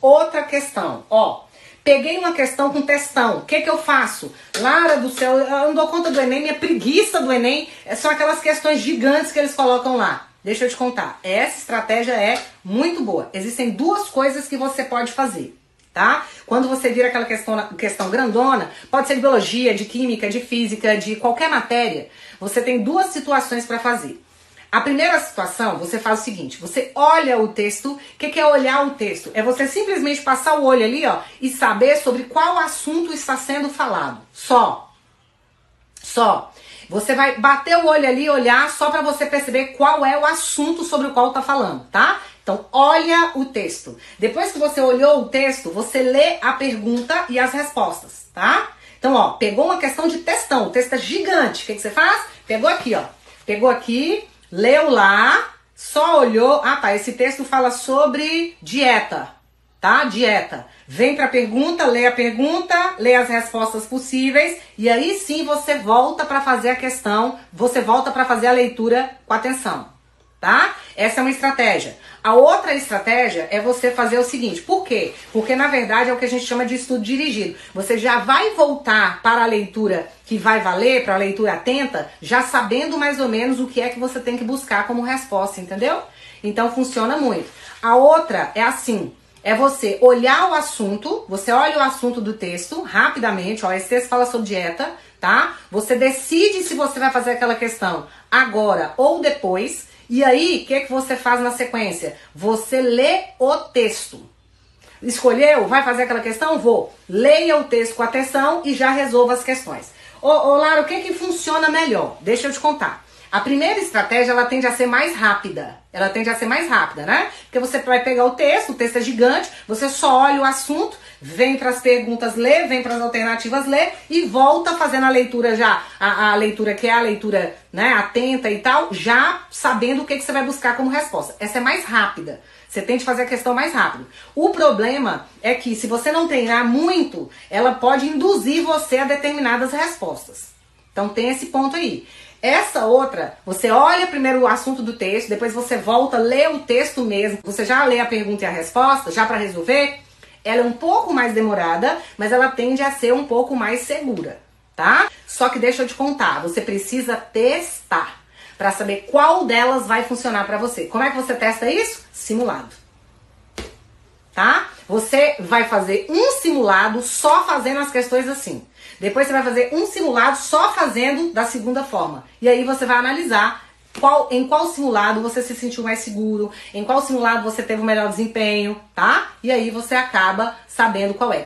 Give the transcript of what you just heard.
Outra questão, ó. Peguei uma questão com textão. O que, que eu faço? Lara do céu, eu não dou conta do Enem, minha preguiça do Enem são aquelas questões gigantes que eles colocam lá. Deixa eu te contar. Essa estratégia é muito boa. Existem duas coisas que você pode fazer, tá? Quando você vira aquela questão, questão grandona, pode ser de biologia, de química, de física, de qualquer matéria, você tem duas situações para fazer. A primeira situação, você faz o seguinte: você olha o texto. O que, que é olhar o texto? É você simplesmente passar o olho ali, ó, e saber sobre qual assunto está sendo falado. Só. Só. Você vai bater o olho ali, olhar só para você perceber qual é o assunto sobre o qual está falando, tá? Então, olha o texto. Depois que você olhou o texto, você lê a pergunta e as respostas, tá? Então, ó, pegou uma questão de textão, o texto é gigante. O que, que você faz? Pegou aqui, ó. Pegou aqui, leu lá, só olhou. Ah, tá. Esse texto fala sobre dieta, tá? Dieta. Vem para a pergunta, lê a pergunta, lê as respostas possíveis e aí sim você volta para fazer a questão, você volta para fazer a leitura com atenção tá? Essa é uma estratégia. A outra estratégia é você fazer o seguinte: por quê? Porque na verdade é o que a gente chama de estudo dirigido. Você já vai voltar para a leitura que vai valer, para a leitura atenta, já sabendo mais ou menos o que é que você tem que buscar como resposta, entendeu? Então funciona muito. A outra é assim: é você olhar o assunto, você olha o assunto do texto rapidamente, ó, esse texto fala sobre dieta, tá? Você decide se você vai fazer aquela questão agora ou depois. E aí, o que, que você faz na sequência? Você lê o texto. Escolheu? Vai fazer aquela questão? Vou. Leia o texto com atenção e já resolva as questões. Ô, ô Lara, o que, que funciona melhor? Deixa eu te contar. A primeira estratégia, ela tende a ser mais rápida. Ela tende a ser mais rápida, né? Porque você vai pegar o texto, o texto é gigante, você só olha o assunto, vem para as perguntas ler, vem para as alternativas ler e volta fazendo a leitura já, a, a, leitura que é a leitura, né, atenta e tal, já sabendo o que, que você vai buscar como resposta. Essa é mais rápida. Você tem que fazer a questão mais rápido. O problema é que se você não treinar muito, ela pode induzir você a determinadas respostas. Então tem esse ponto aí. Essa outra, você olha primeiro o assunto do texto, depois você volta, lê o texto mesmo, você já lê a pergunta e a resposta, já para resolver. Ela é um pouco mais demorada, mas ela tende a ser um pouco mais segura, tá? Só que deixa eu te contar, você precisa testar para saber qual delas vai funcionar para você. Como é que você testa isso? Simulado. Tá? Você vai fazer um simulado só fazendo as questões assim. Depois você vai fazer um simulado só fazendo da segunda forma. E aí você vai analisar qual, em qual simulado você se sentiu mais seguro, em qual simulado você teve o melhor desempenho, tá? E aí você acaba sabendo qual é.